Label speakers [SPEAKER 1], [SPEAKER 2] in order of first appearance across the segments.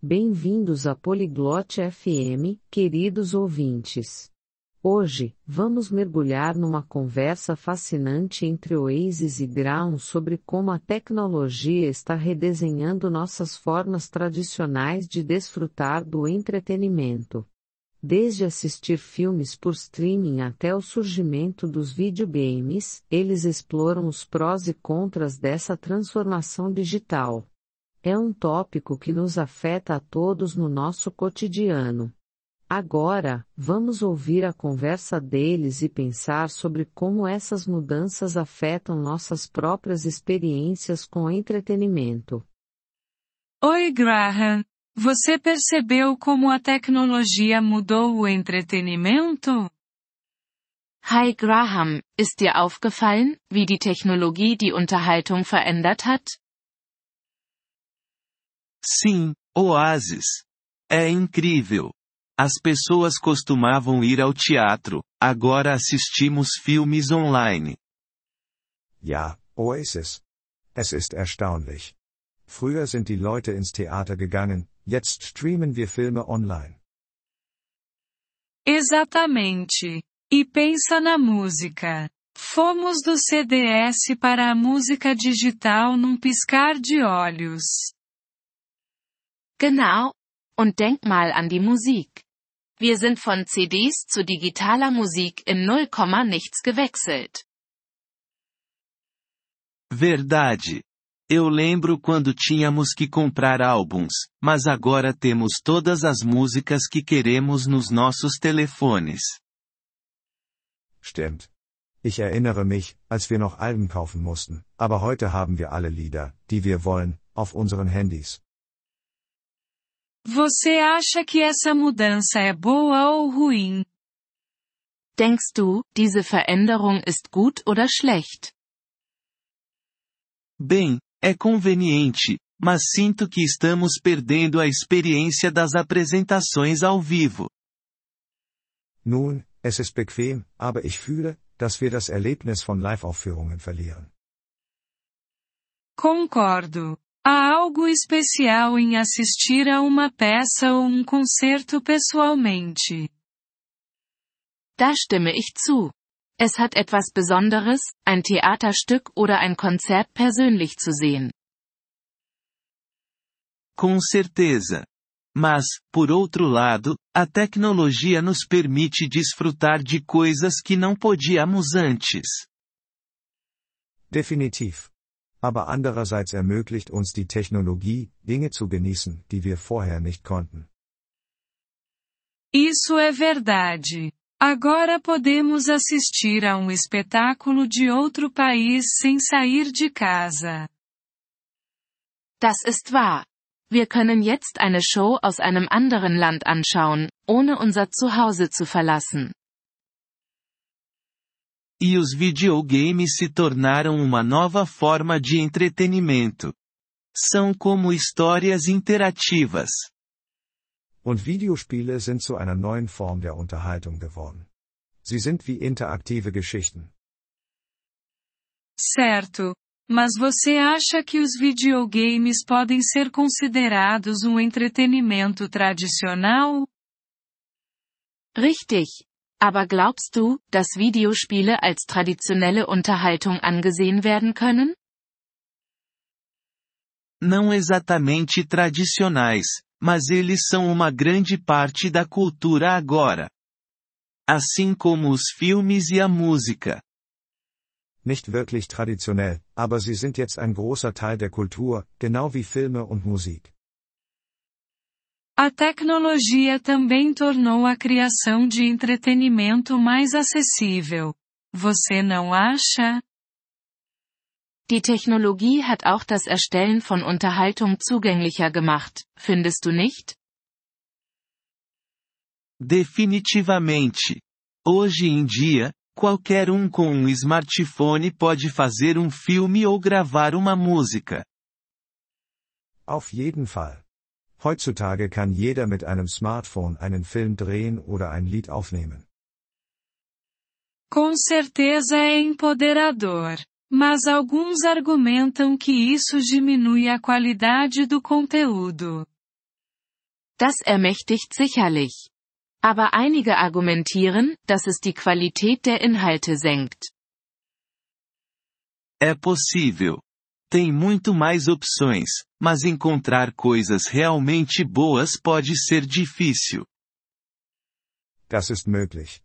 [SPEAKER 1] Bem-vindos a Poliglote FM, queridos ouvintes. Hoje, vamos mergulhar numa conversa fascinante entre Oasis e Brown sobre como a tecnologia está redesenhando nossas formas tradicionais de desfrutar do entretenimento. Desde assistir filmes por streaming até o surgimento dos videogames, eles exploram os prós e contras dessa transformação digital. É um tópico que nos afeta a todos no nosso cotidiano. Agora, vamos ouvir a conversa deles e pensar sobre como essas mudanças afetam nossas próprias experiências com entretenimento.
[SPEAKER 2] Oi, Graham. Você percebeu como a tecnologia mudou o entretenimento?
[SPEAKER 3] Hi Graham, ist dir aufgefallen, wie die Technologie die Unterhaltung verändert hat?
[SPEAKER 4] Sim, Oasis. É incrível. As pessoas costumavam ir ao teatro, agora assistimos filmes online.
[SPEAKER 5] Ja, Oasis. Es ist erstaunlich. Früher sind die Leute ins Theater gegangen, jetzt streamen wir Filme online.
[SPEAKER 2] Exatamente. E pensa na música. Fomos do CDS para a música digital num piscar de olhos.
[SPEAKER 3] Genau. Und denk mal an die Musik. Wir sind von CDs zu digitaler Musik in 0, nichts gewechselt.
[SPEAKER 4] Verdade. Eu lembro quando tínhamos que comprar álbuns, mas agora temos todas as músicas que queremos nos nossos telefones.
[SPEAKER 5] Stimmt. Ich erinnere mich, als wir noch Alben kaufen mussten, aber heute haben wir alle Lieder, die wir wollen, auf unseren Handys.
[SPEAKER 2] Você acha que essa mudança é boa ou ruim?
[SPEAKER 3] Denkst du, diese Veränderung ist gut oder schlecht?
[SPEAKER 4] Bem, é conveniente, mas sinto que estamos perdendo a experiência das apresentações ao vivo.
[SPEAKER 5] Nun, es ist bequem, aber ich fühle, dass wir das Erlebnis von Live-Aufführungen verlieren.
[SPEAKER 2] Concordo. Há algo especial em assistir a uma peça ou um concerto pessoalmente.
[SPEAKER 3] Da stimme ich zu. Es hat etwas Besonderes, ein Theaterstück oder ein Konzert persönlich zu sehen.
[SPEAKER 4] Com certeza. Mas, por outro lado, a tecnologia nos permite desfrutar de coisas que não podíamos antes.
[SPEAKER 5] Definitiv. Aber andererseits ermöglicht uns die Technologie, Dinge zu genießen, die wir vorher nicht konnten.
[SPEAKER 2] Isso é verdade. Agora podemos assistir a um espetáculo de outro país sem sair de casa.
[SPEAKER 3] Das ist wahr. Wir können jetzt eine Show aus einem anderen Land anschauen, ohne unser Zuhause zu verlassen.
[SPEAKER 4] E os videogames se tornaram uma nova forma de entretenimento. São como histórias interativas.
[SPEAKER 5] Und Videospiele sind zu einer neuen Form der Unterhaltung geworden. Sie sind wie interaktive Geschichten.
[SPEAKER 2] Certo. Mas você acha que os videogames podem ser considerados um entretenimento tradicional?
[SPEAKER 3] Richtig. Aber glaubst du, dass Videospiele als traditionelle Unterhaltung angesehen werden können?
[SPEAKER 4] Não exatamente tradicionais, mas eles são uma grande parte da cultura agora. Assim como os filmes e a música.
[SPEAKER 5] Nicht wirklich traditionell, aber sie sind jetzt ein großer Teil der Kultur, genau wie Filme und Musik.
[SPEAKER 2] A tecnologia também tornou a criação de entretenimento mais acessível. Você não acha?
[SPEAKER 3] Die Technologie hat auch das Erstellen von Unterhaltung zugänglicher gemacht, findest du nicht?
[SPEAKER 4] Definitivamente. Hoje em dia, qualquer um com um smartphone pode fazer um filme ou gravar uma música.
[SPEAKER 5] Auf jeden Fall. Heutzutage kann jeder mit einem Smartphone einen Film drehen oder ein Lied aufnehmen.
[SPEAKER 2] Com certeza é empoderador. Mas alguns argumentam que isso diminui a qualidade do conteúdo.
[SPEAKER 3] Das ermächtigt sicherlich. Aber einige argumentieren, dass es die Qualität der Inhalte senkt.
[SPEAKER 4] É possível. Tem muito mais opções, mas encontrar coisas realmente boas pode ser difícil.
[SPEAKER 5] Das ist möglich.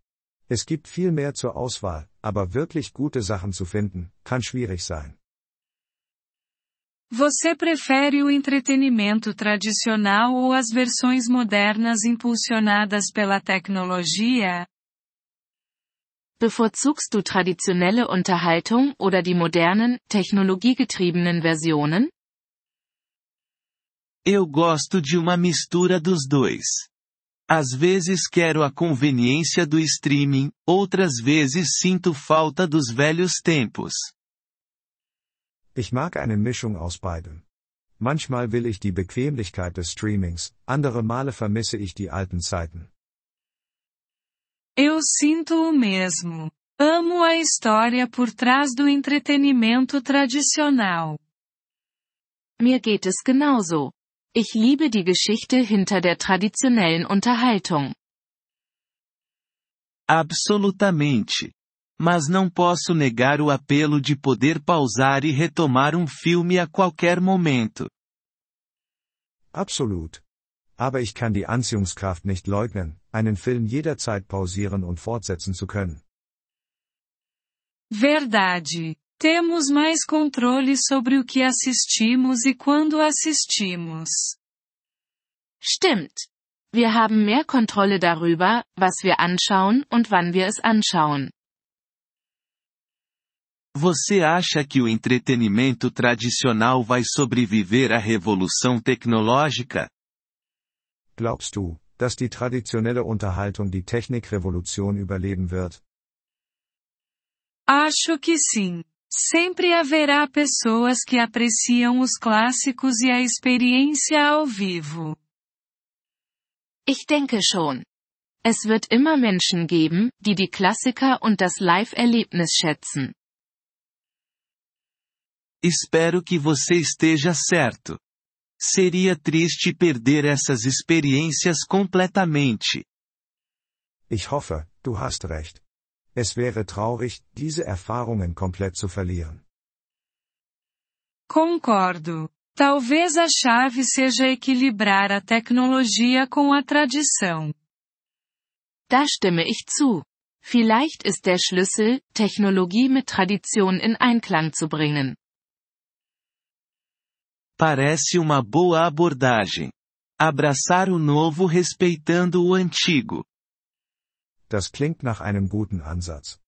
[SPEAKER 5] Es gibt viel mehr zur Auswahl, aber wirklich gute Sachen zu finden, kann schwierig sein.
[SPEAKER 2] Você prefere o entretenimento tradicional ou as versões modernas impulsionadas pela tecnologia?
[SPEAKER 3] Bevorzugst du traditionelle Unterhaltung oder die modernen, technologiegetriebenen Versionen?
[SPEAKER 4] Eu gosto de uma mistura dos dois. Às vezes quero a conveniência do streaming, outras vezes sinto falta dos velhos tempos.
[SPEAKER 5] Ich mag eine Mischung aus beidem. Manchmal will ich die Bequemlichkeit des Streamings, andere Male vermisse ich die alten Zeiten.
[SPEAKER 2] Eu sinto o mesmo. Amo a história por trás do entretenimento tradicional.
[SPEAKER 3] Mir geht es genauso. Ich liebe die Geschichte hinter der traditionellen Unterhaltung.
[SPEAKER 4] Absolutamente. Mas não posso negar o apelo de poder pausar e retomar um filme a qualquer momento.
[SPEAKER 5] Absolut. Aber ich kann die Anziehungskraft nicht leugnen, einen Film jederzeit pausieren und fortsetzen zu können.
[SPEAKER 2] Verdade. Temos mais controle sobre o que assistimos e quando assistimos.
[SPEAKER 3] Stimmt. Wir haben mehr Kontrolle darüber, was wir anschauen und wann wir es anschauen.
[SPEAKER 4] Você acha que o entretenimento tradicional vai sobreviver à revolução tecnológica?
[SPEAKER 5] Glaubst du, dass die traditionelle Unterhaltung die Technikrevolution überleben wird?
[SPEAKER 2] Acho que sim. Sempre haverá pessoas que apreciam os clássicos e a experiência ao vivo.
[SPEAKER 3] Ich denke schon. Es wird immer Menschen geben, die die Klassiker und das Live-Erlebnis schätzen.
[SPEAKER 4] Espero que você esteja certo. Seria triste perder essas experiências completamente.
[SPEAKER 5] Ich hoffe, du hast recht. Es wäre traurig, diese Erfahrungen komplett zu verlieren.
[SPEAKER 2] Concordo. Talvez a chave seja equilibrar a tecnologia com a tradição.
[SPEAKER 3] Da stimme ich zu. Vielleicht ist der Schlüssel, Technologie mit Tradition in Einklang zu bringen.
[SPEAKER 4] Parece uma boa abordagem. Abraçar o novo respeitando o antigo.
[SPEAKER 5] Das klingt nach einem guten Ansatz.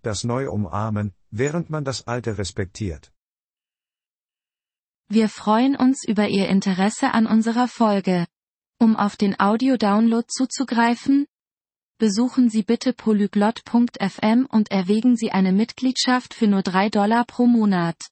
[SPEAKER 5] Das Neue umarmen, während man das Alte respektiert.
[SPEAKER 6] Wir freuen uns über Ihr Interesse an unserer Folge. Um auf den Audio-Download zuzugreifen, besuchen Sie bitte polyglot.fm und erwägen Sie eine Mitgliedschaft für nur 3 Dollar pro Monat.